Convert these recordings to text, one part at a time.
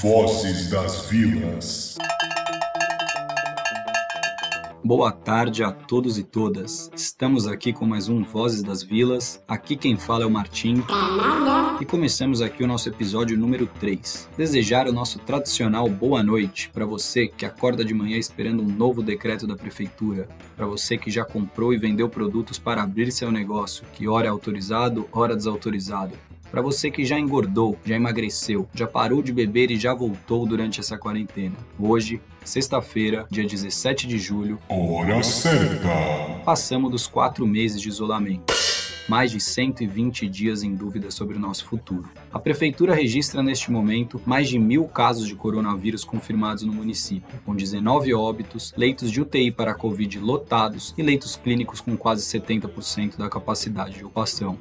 Vozes das Vilas. Boa tarde a todos e todas. Estamos aqui com mais um Vozes das Vilas. Aqui quem fala é o Martim. E começamos aqui o nosso episódio número 3. Desejar o nosso tradicional boa noite para você que acorda de manhã esperando um novo decreto da prefeitura, para você que já comprou e vendeu produtos para abrir seu negócio, que ora é autorizado, ora desautorizado para você que já engordou, já emagreceu, já parou de beber e já voltou durante essa quarentena. Hoje, sexta-feira, dia 17 de julho, Hora certa. passamos dos quatro meses de isolamento. Mais de 120 dias em dúvida sobre o nosso futuro. A Prefeitura registra neste momento mais de mil casos de coronavírus confirmados no município, com 19 óbitos, leitos de UTI para a Covid lotados e leitos clínicos com quase 70% da capacidade de ocupação.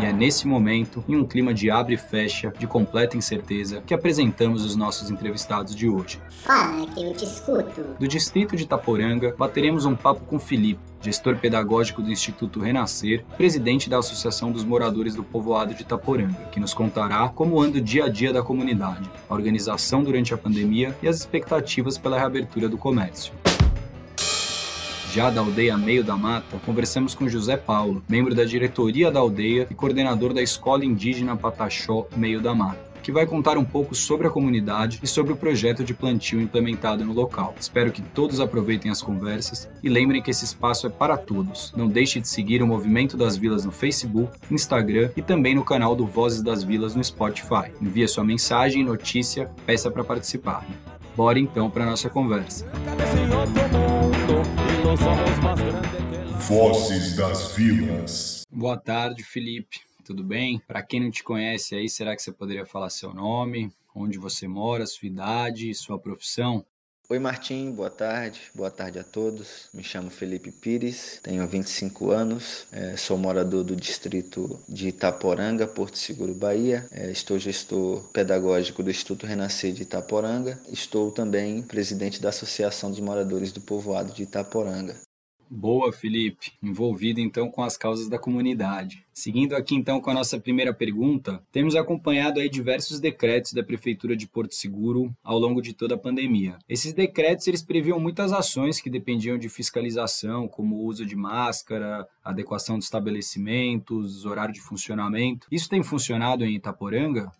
E é nesse momento, em um clima de abre e fecha, de completa incerteza, que apresentamos os nossos entrevistados de hoje. Fala que eu te escuto. Do distrito de Itaporanga, bateremos um papo com Felipe, gestor pedagógico do Instituto Renascer, presidente da Associação dos Moradores do Povoado de Itaporanga, que nos contará como anda o dia a dia da comunidade, a organização durante a pandemia e as expectativas pela reabertura do comércio. Já da aldeia Meio da Mata, conversamos com José Paulo, membro da diretoria da aldeia e coordenador da Escola Indígena Pataxó Meio da Mata que vai contar um pouco sobre a comunidade e sobre o projeto de plantio implementado no local. Espero que todos aproveitem as conversas e lembrem que esse espaço é para todos. Não deixe de seguir o Movimento das Vilas no Facebook, Instagram e também no canal do Vozes das Vilas no Spotify. Envie sua mensagem, notícia, peça para participar. Bora então para nossa conversa. Vozes das Vilas. Boa tarde, Felipe. Tudo bem? Para quem não te conhece aí, será que você poderia falar seu nome, onde você mora, sua idade, sua profissão? Oi Martim, boa tarde, boa tarde a todos. Me chamo Felipe Pires, tenho 25 anos, é, sou morador do distrito de Itaporanga, Porto Seguro, Bahia. É, estou gestor pedagógico do Instituto Renascer de Itaporanga. Estou também presidente da Associação dos Moradores do Povoado de Itaporanga. Boa, Felipe. Envolvido então com as causas da comunidade. Seguindo aqui então com a nossa primeira pergunta, temos acompanhado aí diversos decretos da prefeitura de Porto Seguro ao longo de toda a pandemia. Esses decretos eles previam muitas ações que dependiam de fiscalização, como o uso de máscara, adequação de estabelecimentos, horário de funcionamento. Isso tem funcionado em Itaporanga?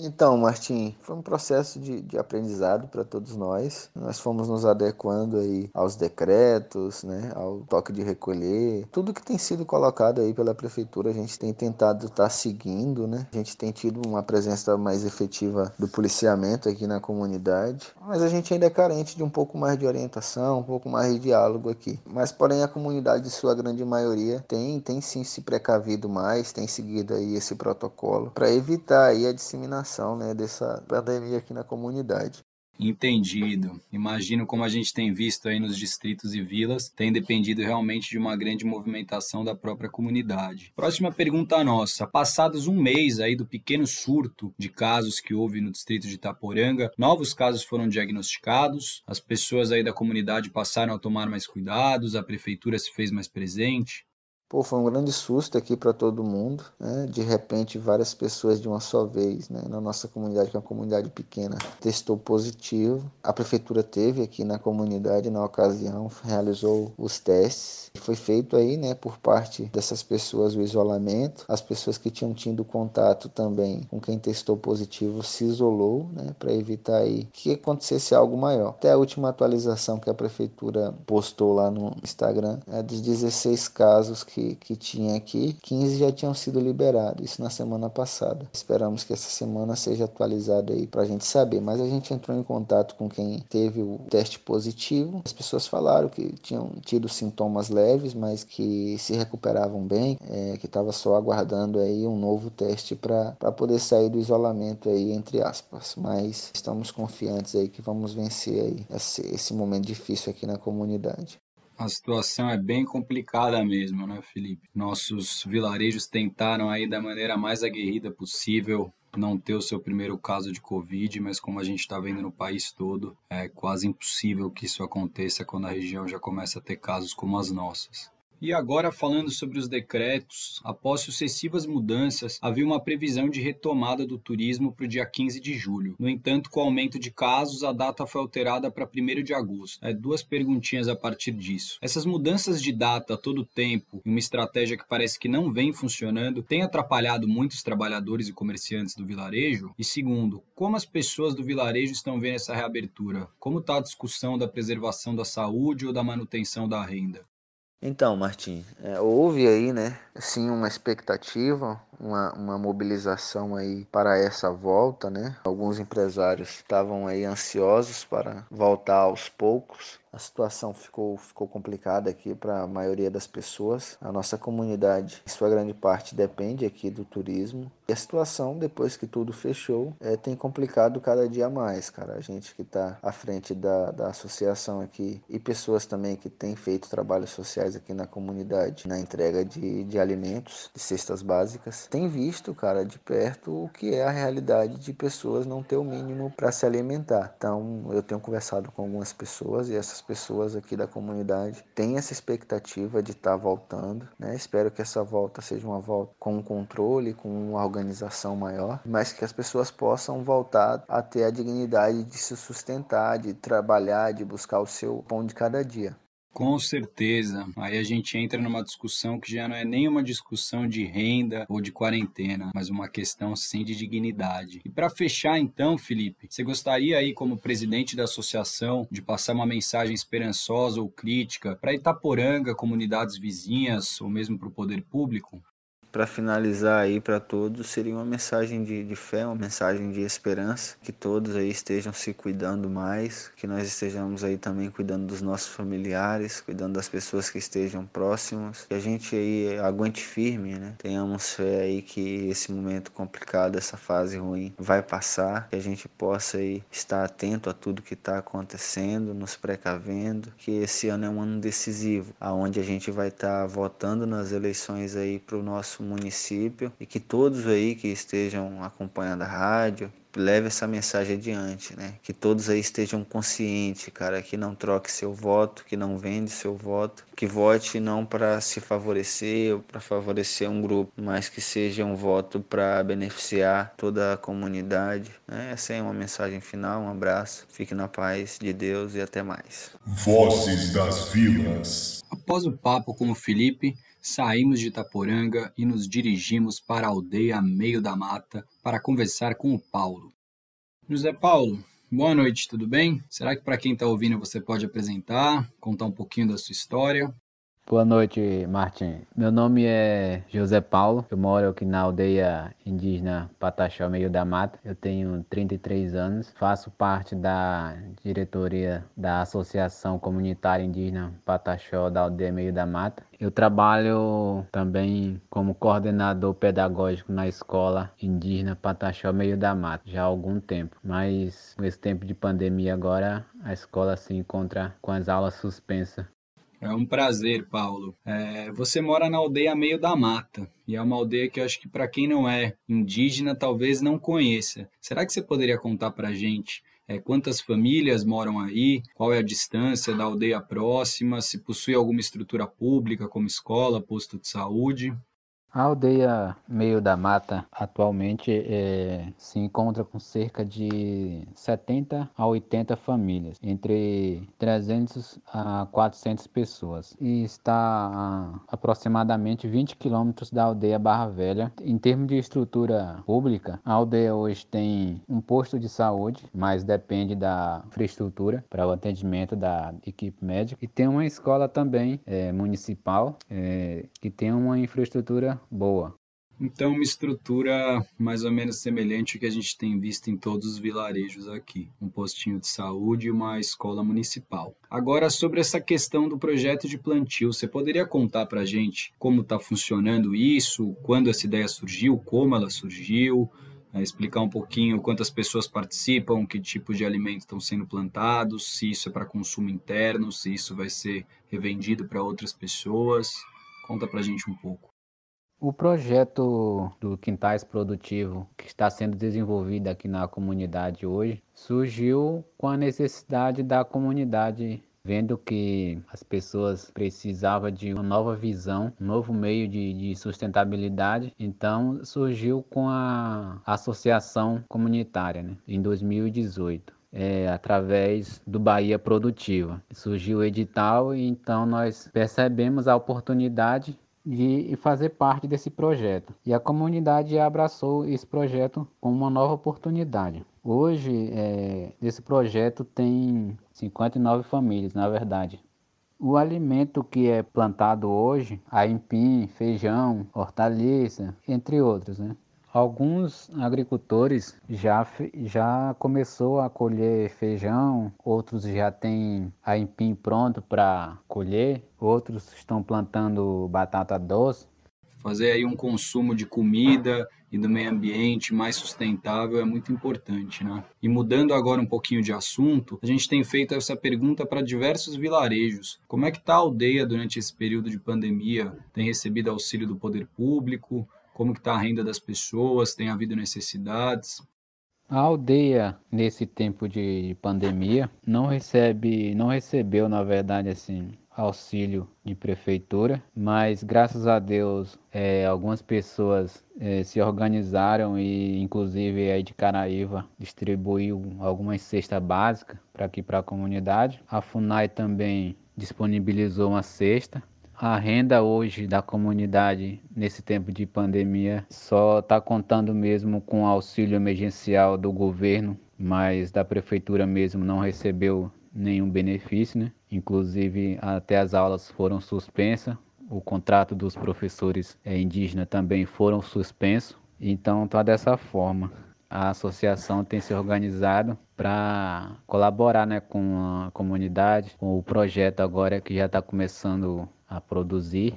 Então, Martim, foi um processo de, de aprendizado para todos nós. Nós fomos nos adequando aí aos decretos, né, ao toque de recolher, tudo que tem sido colocado aí pela prefeitura, a gente tem tentado estar tá seguindo, né? A gente tem tido uma presença mais efetiva do policiamento aqui na comunidade, mas a gente ainda é carente de um pouco mais de orientação, um pouco mais de diálogo aqui. Mas porém a comunidade, de sua grande maioria, tem tem sim se precavido mais, tem seguido aí esse protocolo para evitar aí a disseminação né, dessa pandemia aqui na comunidade. Entendido. Imagino como a gente tem visto aí nos distritos e vilas, tem dependido realmente de uma grande movimentação da própria comunidade. Próxima pergunta nossa. Passados um mês aí do pequeno surto de casos que houve no distrito de Itaporanga, novos casos foram diagnosticados, as pessoas aí da comunidade passaram a tomar mais cuidados, a prefeitura se fez mais presente. Pô, foi um grande susto aqui para todo mundo, né? De repente, várias pessoas de uma só vez, né? Na nossa comunidade, que é uma comunidade pequena, testou positivo. A prefeitura teve aqui na comunidade, na ocasião, realizou os testes. Foi feito aí, né, por parte dessas pessoas o isolamento. As pessoas que tinham tido contato também com quem testou positivo se isolou, né, para evitar aí que acontecesse algo maior. Até a última atualização que a prefeitura postou lá no Instagram é dos 16 casos que que, que tinha aqui, 15 já tinham sido liberados, isso na semana passada. Esperamos que essa semana seja atualizada aí para a gente saber, mas a gente entrou em contato com quem teve o teste positivo. As pessoas falaram que tinham tido sintomas leves, mas que se recuperavam bem, é, que estava só aguardando aí um novo teste para poder sair do isolamento aí, entre aspas. Mas estamos confiantes aí que vamos vencer aí esse, esse momento difícil aqui na comunidade. A situação é bem complicada mesmo, né, Felipe? Nossos vilarejos tentaram aí da maneira mais aguerrida possível não ter o seu primeiro caso de Covid, mas como a gente está vendo no país todo, é quase impossível que isso aconteça quando a região já começa a ter casos como as nossas. E agora, falando sobre os decretos, após sucessivas mudanças, havia uma previsão de retomada do turismo para o dia 15 de julho. No entanto, com o aumento de casos, a data foi alterada para 1 de agosto. É, duas perguntinhas a partir disso. Essas mudanças de data a todo tempo e uma estratégia que parece que não vem funcionando tem atrapalhado muitos trabalhadores e comerciantes do vilarejo? E segundo, como as pessoas do vilarejo estão vendo essa reabertura? Como está a discussão da preservação da saúde ou da manutenção da renda? Então, Martim, é, houve aí, né, sim, uma expectativa, uma, uma mobilização aí para essa volta, né? Alguns empresários estavam aí ansiosos para voltar aos poucos, a situação ficou, ficou complicada aqui para a maioria das pessoas. A nossa comunidade, em sua grande parte, depende aqui do turismo. E a situação, depois que tudo fechou, é, tem complicado cada dia mais, cara. A gente que está à frente da, da associação aqui e pessoas também que têm feito trabalhos sociais aqui na comunidade, na entrega de, de alimentos, de cestas básicas, tem visto, cara, de perto o que é a realidade de pessoas não ter o mínimo para se alimentar. Então, eu tenho conversado com algumas pessoas e essas pessoas aqui da comunidade têm essa expectativa de estar tá voltando, né? Espero que essa volta seja uma volta com um controle, com uma organização maior, mas que as pessoas possam voltar a ter a dignidade de se sustentar, de trabalhar, de buscar o seu pão de cada dia. Com certeza. Aí a gente entra numa discussão que já não é nem uma discussão de renda ou de quarentena, mas uma questão sim de dignidade. E para fechar então, Felipe, você gostaria aí como presidente da associação de passar uma mensagem esperançosa ou crítica para Itaporanga, comunidades vizinhas ou mesmo para o poder público? Para finalizar aí para todos seria uma mensagem de, de fé, uma mensagem de esperança, que todos aí estejam se cuidando mais, que nós estejamos aí também cuidando dos nossos familiares, cuidando das pessoas que estejam próximas, que a gente aí aguente firme, né? Tenhamos fé aí que esse momento complicado, essa fase ruim vai passar, que a gente possa aí estar atento a tudo que está acontecendo, nos precavendo, que esse ano é um ano decisivo, aonde a gente vai estar tá votando nas eleições aí para o nosso nosso município e que todos aí que estejam acompanhando a rádio leve essa mensagem adiante, né? Que todos aí estejam conscientes, cara, que não troque seu voto, que não vende seu voto, que vote não para se favorecer ou para favorecer um grupo, mas que seja um voto para beneficiar toda a comunidade. Né? Essa é uma mensagem final. Um abraço, fique na paz de Deus e até mais. Vozes das Vilas. Após o papo com o Felipe, saímos de Itaporanga e nos dirigimos para a aldeia Meio da Mata para conversar com o Paulo. José Paulo, boa noite, tudo bem? Será que para quem está ouvindo você pode apresentar, contar um pouquinho da sua história? Boa noite, Martin. Meu nome é José Paulo. Eu moro aqui na aldeia indígena Pataxó, meio da mata. Eu tenho 33 anos. Faço parte da diretoria da Associação Comunitária Indígena Pataxó da aldeia Meio da Mata. Eu trabalho também como coordenador pedagógico na escola indígena Pataxó Meio da Mata já há algum tempo. Mas com esse tempo de pandemia agora a escola se encontra com as aulas suspensas é um prazer, Paulo. É, você mora na aldeia meio da mata, e é uma aldeia que eu acho que para quem não é indígena talvez não conheça. Será que você poderia contar para gente é, quantas famílias moram aí? Qual é a distância da aldeia próxima? Se possui alguma estrutura pública, como escola, posto de saúde? A aldeia Meio da Mata atualmente é, se encontra com cerca de 70 a 80 famílias, entre 300 a 400 pessoas, e está a aproximadamente 20 quilômetros da aldeia Barra Velha. Em termos de estrutura pública, a aldeia hoje tem um posto de saúde, mas depende da infraestrutura para o atendimento da equipe médica, e tem uma escola também é, municipal é, que tem uma infraestrutura boa. Então, uma estrutura mais ou menos semelhante ao que a gente tem visto em todos os vilarejos aqui: um postinho de saúde e uma escola municipal. Agora, sobre essa questão do projeto de plantio, você poderia contar para a gente como está funcionando isso, quando essa ideia surgiu, como ela surgiu, é, explicar um pouquinho quantas pessoas participam, que tipo de alimentos estão sendo plantados, se isso é para consumo interno, se isso vai ser revendido para outras pessoas. Conta para a gente um pouco. O projeto do Quintais Produtivo, que está sendo desenvolvido aqui na comunidade hoje, surgiu com a necessidade da comunidade vendo que as pessoas precisavam de uma nova visão, um novo meio de, de sustentabilidade, então surgiu com a associação comunitária né, em 2018. É, através do Bahia Produtiva. Surgiu o edital e então nós percebemos a oportunidade de fazer parte desse projeto. E a comunidade abraçou esse projeto como uma nova oportunidade. Hoje, é, esse projeto tem 59 famílias, na verdade. O alimento que é plantado hoje, aipim, feijão, hortaliça, entre outros, né? Alguns agricultores já, já começou a colher feijão, outros já têm aipim pronto para colher, outros estão plantando batata doce. Fazer aí um consumo de comida e do meio ambiente mais sustentável é muito importante, né? E mudando agora um pouquinho de assunto, a gente tem feito essa pergunta para diversos vilarejos. Como é que está a aldeia durante esse período de pandemia? Tem recebido auxílio do poder público? Como que está a renda das pessoas, tem havido necessidades? A aldeia nesse tempo de pandemia não recebe, não recebeu na verdade assim auxílio de prefeitura, mas graças a Deus é, algumas pessoas é, se organizaram e inclusive aí de Caraíva distribuiu algumas cestas básicas para aqui para a comunidade. A Funai também disponibilizou uma cesta a renda hoje da comunidade nesse tempo de pandemia só está contando mesmo com o auxílio emergencial do governo, mas da prefeitura mesmo não recebeu nenhum benefício, né? Inclusive até as aulas foram suspensas, o contrato dos professores é, indígenas também foram suspensos. Então está dessa forma. A associação tem se organizado para colaborar né, com a comunidade, com o projeto agora que já está começando a produzir.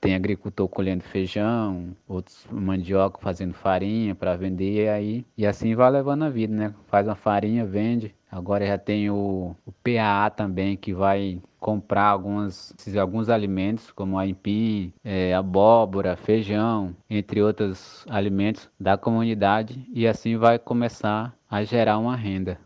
Tem agricultor colhendo feijão, outros mandioca fazendo farinha para vender e aí e assim vai levando a vida, né? Faz uma farinha, vende. Agora já tem o, o PAA também que vai comprar algumas, alguns alimentos como aipim, é, abóbora, feijão, entre outros alimentos da comunidade e assim vai começar a gerar uma renda.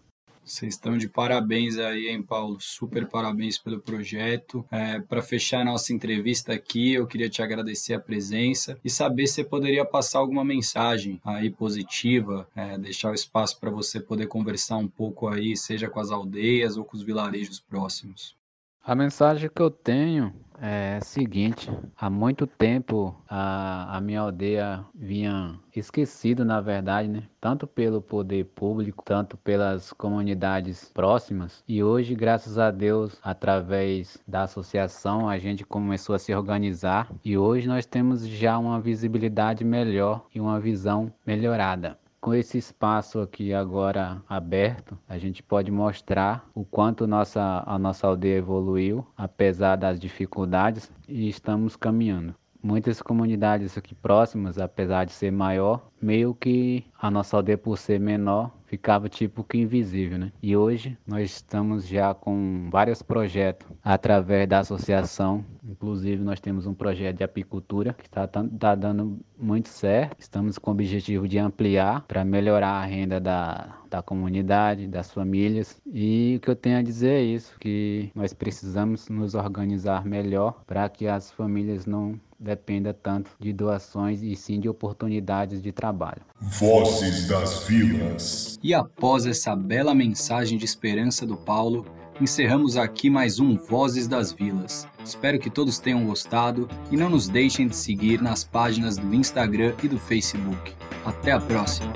Vocês estão de parabéns aí, hein, Paulo? Super parabéns pelo projeto. É, Para fechar a nossa entrevista aqui, eu queria te agradecer a presença e saber se você poderia passar alguma mensagem aí positiva, é, deixar o espaço para você poder conversar um pouco aí, seja com as aldeias ou com os vilarejos próximos. A mensagem que eu tenho é seguinte: há muito tempo a, a minha aldeia vinha esquecido, na verdade, né? Tanto pelo poder público, tanto pelas comunidades próximas. E hoje, graças a Deus, através da associação, a gente começou a se organizar e hoje nós temos já uma visibilidade melhor e uma visão melhorada. Com esse espaço aqui agora aberto, a gente pode mostrar o quanto nossa, a nossa aldeia evoluiu, apesar das dificuldades, e estamos caminhando. Muitas comunidades aqui próximas, apesar de ser maior, meio que a nossa aldeia por ser menor, ficava tipo que invisível, né? E hoje nós estamos já com vários projetos através da associação. Inclusive nós temos um projeto de apicultura que está tá dando muito certo. Estamos com o objetivo de ampliar para melhorar a renda da, da comunidade, das famílias. E o que eu tenho a dizer é isso, que nós precisamos nos organizar melhor para que as famílias não dependam tanto de doações e sim de oportunidades de trabalho. Vozes das Vilas. E após essa bela mensagem de esperança do Paulo, encerramos aqui mais um Vozes das Vilas. Espero que todos tenham gostado e não nos deixem de seguir nas páginas do Instagram e do Facebook. Até a próxima!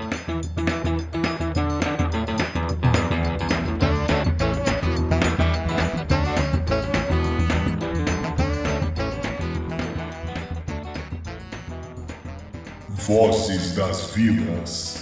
Vozes das Vilas.